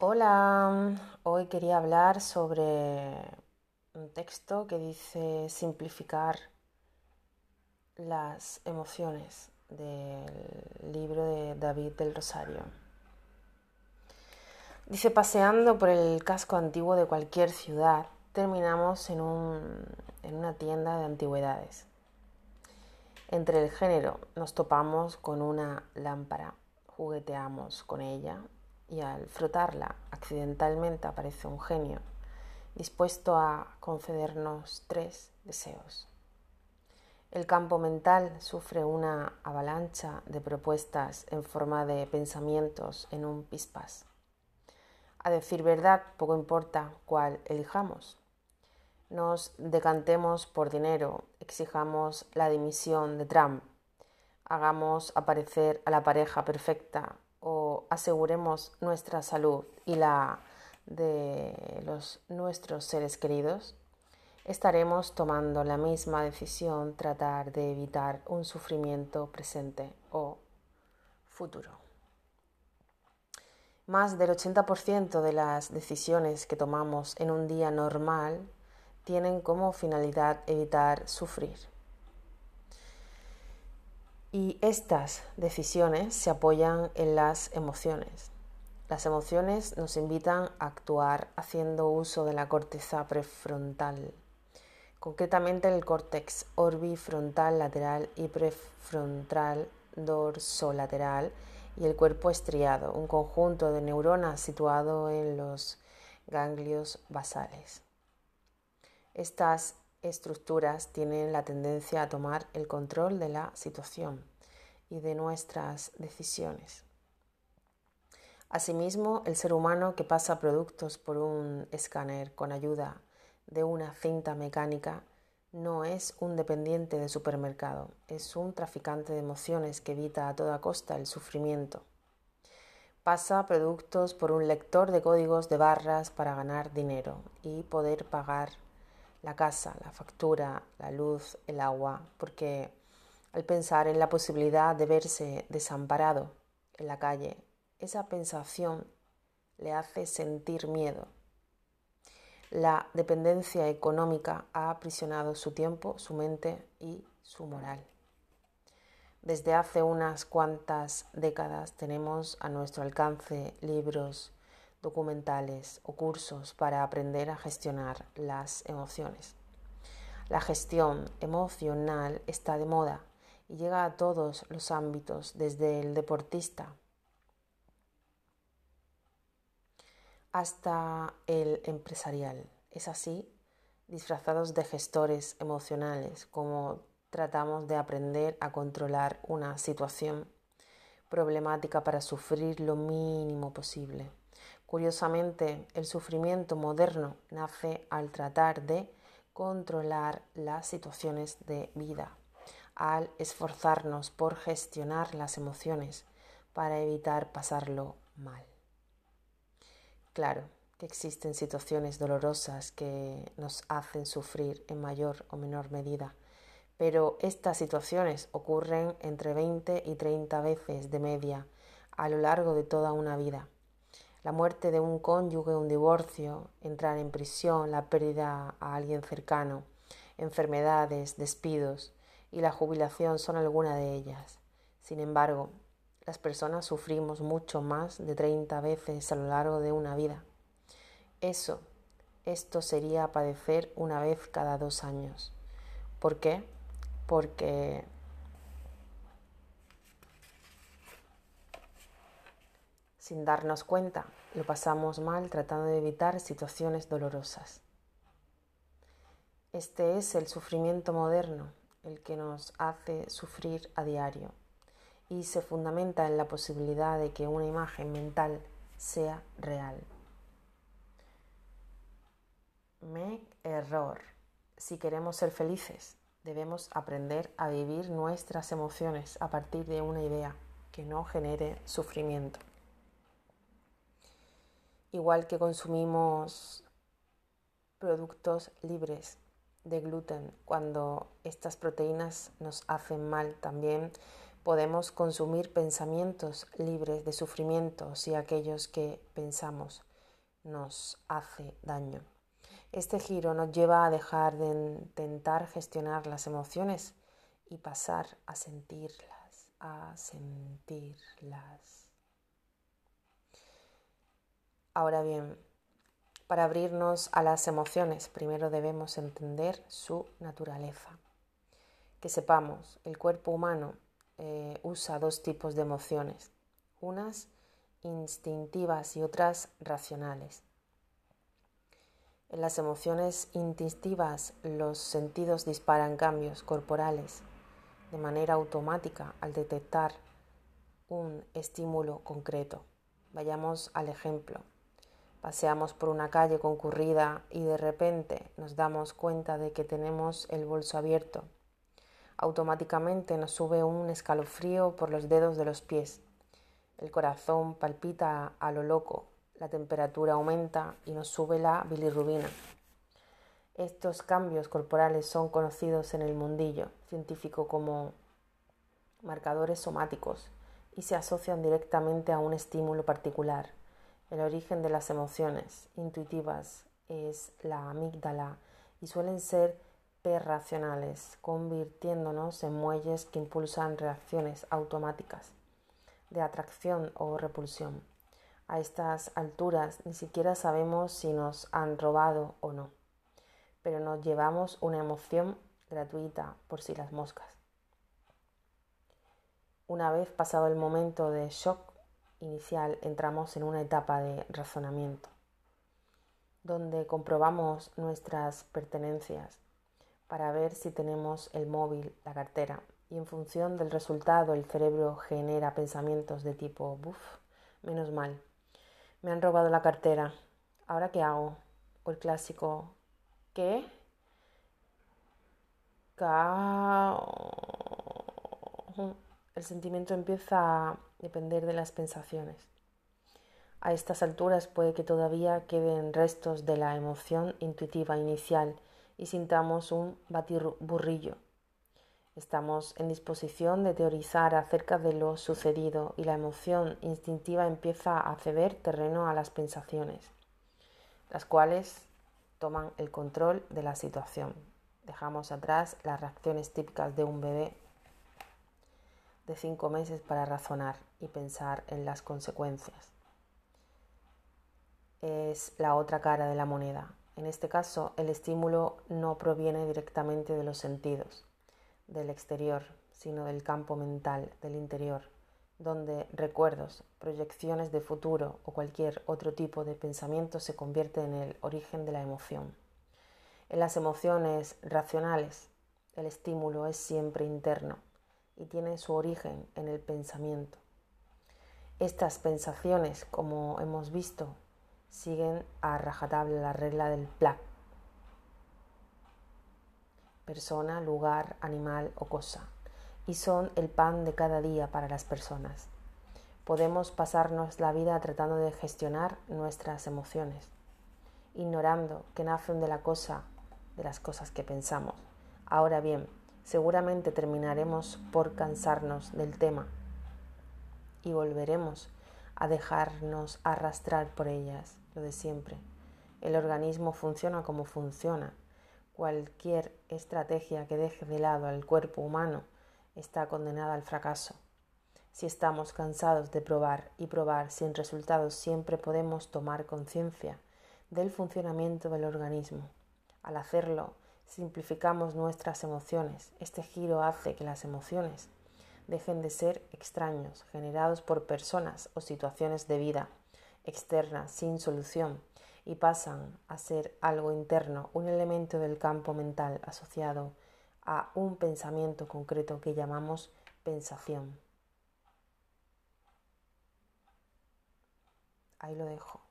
Hola, hoy quería hablar sobre un texto que dice simplificar las emociones del libro de David del Rosario. Dice, paseando por el casco antiguo de cualquier ciudad, terminamos en, en una tienda de antigüedades. Entre el género nos topamos con una lámpara, jugueteamos con ella y al frotarla accidentalmente aparece un genio dispuesto a concedernos tres deseos. El campo mental sufre una avalancha de propuestas en forma de pensamientos en un pispas. A decir verdad, poco importa cuál elijamos nos decantemos por dinero, exijamos la dimisión de Trump, hagamos aparecer a la pareja perfecta aseguremos nuestra salud y la de los nuestros seres queridos, estaremos tomando la misma decisión tratar de evitar un sufrimiento presente o futuro. Más del 80% de las decisiones que tomamos en un día normal tienen como finalidad evitar sufrir. Y estas decisiones se apoyan en las emociones. Las emociones nos invitan a actuar haciendo uso de la corteza prefrontal, concretamente el córtex orbifrontal lateral y prefrontal dorsolateral y el cuerpo estriado, un conjunto de neuronas situado en los ganglios basales. Estas estructuras tienen la tendencia a tomar el control de la situación y de nuestras decisiones. Asimismo, el ser humano que pasa productos por un escáner con ayuda de una cinta mecánica no es un dependiente de supermercado, es un traficante de emociones que evita a toda costa el sufrimiento. Pasa productos por un lector de códigos de barras para ganar dinero y poder pagar la casa, la factura, la luz, el agua, porque al pensar en la posibilidad de verse desamparado en la calle, esa pensación le hace sentir miedo. La dependencia económica ha aprisionado su tiempo, su mente y su moral. Desde hace unas cuantas décadas tenemos a nuestro alcance libros, documentales o cursos para aprender a gestionar las emociones. La gestión emocional está de moda y llega a todos los ámbitos, desde el deportista hasta el empresarial. Es así, disfrazados de gestores emocionales, como tratamos de aprender a controlar una situación problemática para sufrir lo mínimo posible. Curiosamente, el sufrimiento moderno nace al tratar de controlar las situaciones de vida, al esforzarnos por gestionar las emociones para evitar pasarlo mal. Claro que existen situaciones dolorosas que nos hacen sufrir en mayor o menor medida, pero estas situaciones ocurren entre 20 y 30 veces de media a lo largo de toda una vida la muerte de un cónyuge, un divorcio, entrar en prisión, la pérdida a alguien cercano, enfermedades, despidos y la jubilación son algunas de ellas. Sin embargo, las personas sufrimos mucho más de 30 veces a lo largo de una vida. Eso, esto sería padecer una vez cada dos años. ¿Por qué? Porque Sin darnos cuenta, lo pasamos mal tratando de evitar situaciones dolorosas. Este es el sufrimiento moderno, el que nos hace sufrir a diario y se fundamenta en la posibilidad de que una imagen mental sea real. Make error. Si queremos ser felices, debemos aprender a vivir nuestras emociones a partir de una idea que no genere sufrimiento igual que consumimos productos libres de gluten cuando estas proteínas nos hacen mal también podemos consumir pensamientos libres de sufrimiento si aquellos que pensamos nos hace daño. Este giro nos lleva a dejar de intentar gestionar las emociones y pasar a sentirlas, a sentirlas. Ahora bien, para abrirnos a las emociones, primero debemos entender su naturaleza. Que sepamos, el cuerpo humano eh, usa dos tipos de emociones, unas instintivas y otras racionales. En las emociones instintivas los sentidos disparan cambios corporales de manera automática al detectar un estímulo concreto. Vayamos al ejemplo. Paseamos por una calle concurrida y de repente nos damos cuenta de que tenemos el bolso abierto. Automáticamente nos sube un escalofrío por los dedos de los pies. El corazón palpita a lo loco la temperatura aumenta y nos sube la bilirrubina. Estos cambios corporales son conocidos en el mundillo científico como marcadores somáticos y se asocian directamente a un estímulo particular. El origen de las emociones intuitivas es la amígdala y suelen ser perracionales, convirtiéndonos en muelles que impulsan reacciones automáticas de atracción o repulsión. A estas alturas ni siquiera sabemos si nos han robado o no, pero nos llevamos una emoción gratuita por si las moscas. Una vez pasado el momento de shock inicial, entramos en una etapa de razonamiento, donde comprobamos nuestras pertenencias para ver si tenemos el móvil, la cartera, y en función del resultado el cerebro genera pensamientos de tipo, buf, menos mal, me han robado la cartera. ¿Ahora qué hago? O el clásico, ¿qué? El sentimiento empieza a depender de las pensaciones. A estas alturas puede que todavía queden restos de la emoción intuitiva inicial y sintamos un batirburrillo Estamos en disposición de teorizar acerca de lo sucedido y la emoción instintiva empieza a ceder terreno a las pensaciones, las cuales toman el control de la situación. Dejamos atrás las reacciones típicas de un bebé de cinco meses para razonar y pensar en las consecuencias. Es la otra cara de la moneda. En este caso, el estímulo no proviene directamente de los sentidos del exterior, sino del campo mental, del interior, donde recuerdos, proyecciones de futuro o cualquier otro tipo de pensamiento se convierte en el origen de la emoción. En las emociones racionales, el estímulo es siempre interno y tiene su origen en el pensamiento. Estas pensaciones, como hemos visto, siguen a rajatabla la regla del PLAC, persona, lugar, animal o cosa, y son el pan de cada día para las personas. Podemos pasarnos la vida tratando de gestionar nuestras emociones, ignorando que nacen de la cosa, de las cosas que pensamos. Ahora bien, seguramente terminaremos por cansarnos del tema y volveremos a dejarnos arrastrar por ellas, lo de siempre. El organismo funciona como funciona Cualquier estrategia que deje de lado al cuerpo humano está condenada al fracaso. Si estamos cansados de probar y probar sin resultados, siempre podemos tomar conciencia del funcionamiento del organismo. Al hacerlo, simplificamos nuestras emociones. Este giro hace que las emociones dejen de ser extraños, generados por personas o situaciones de vida externas sin solución y pasan a ser algo interno, un elemento del campo mental asociado a un pensamiento concreto que llamamos pensación. Ahí lo dejo.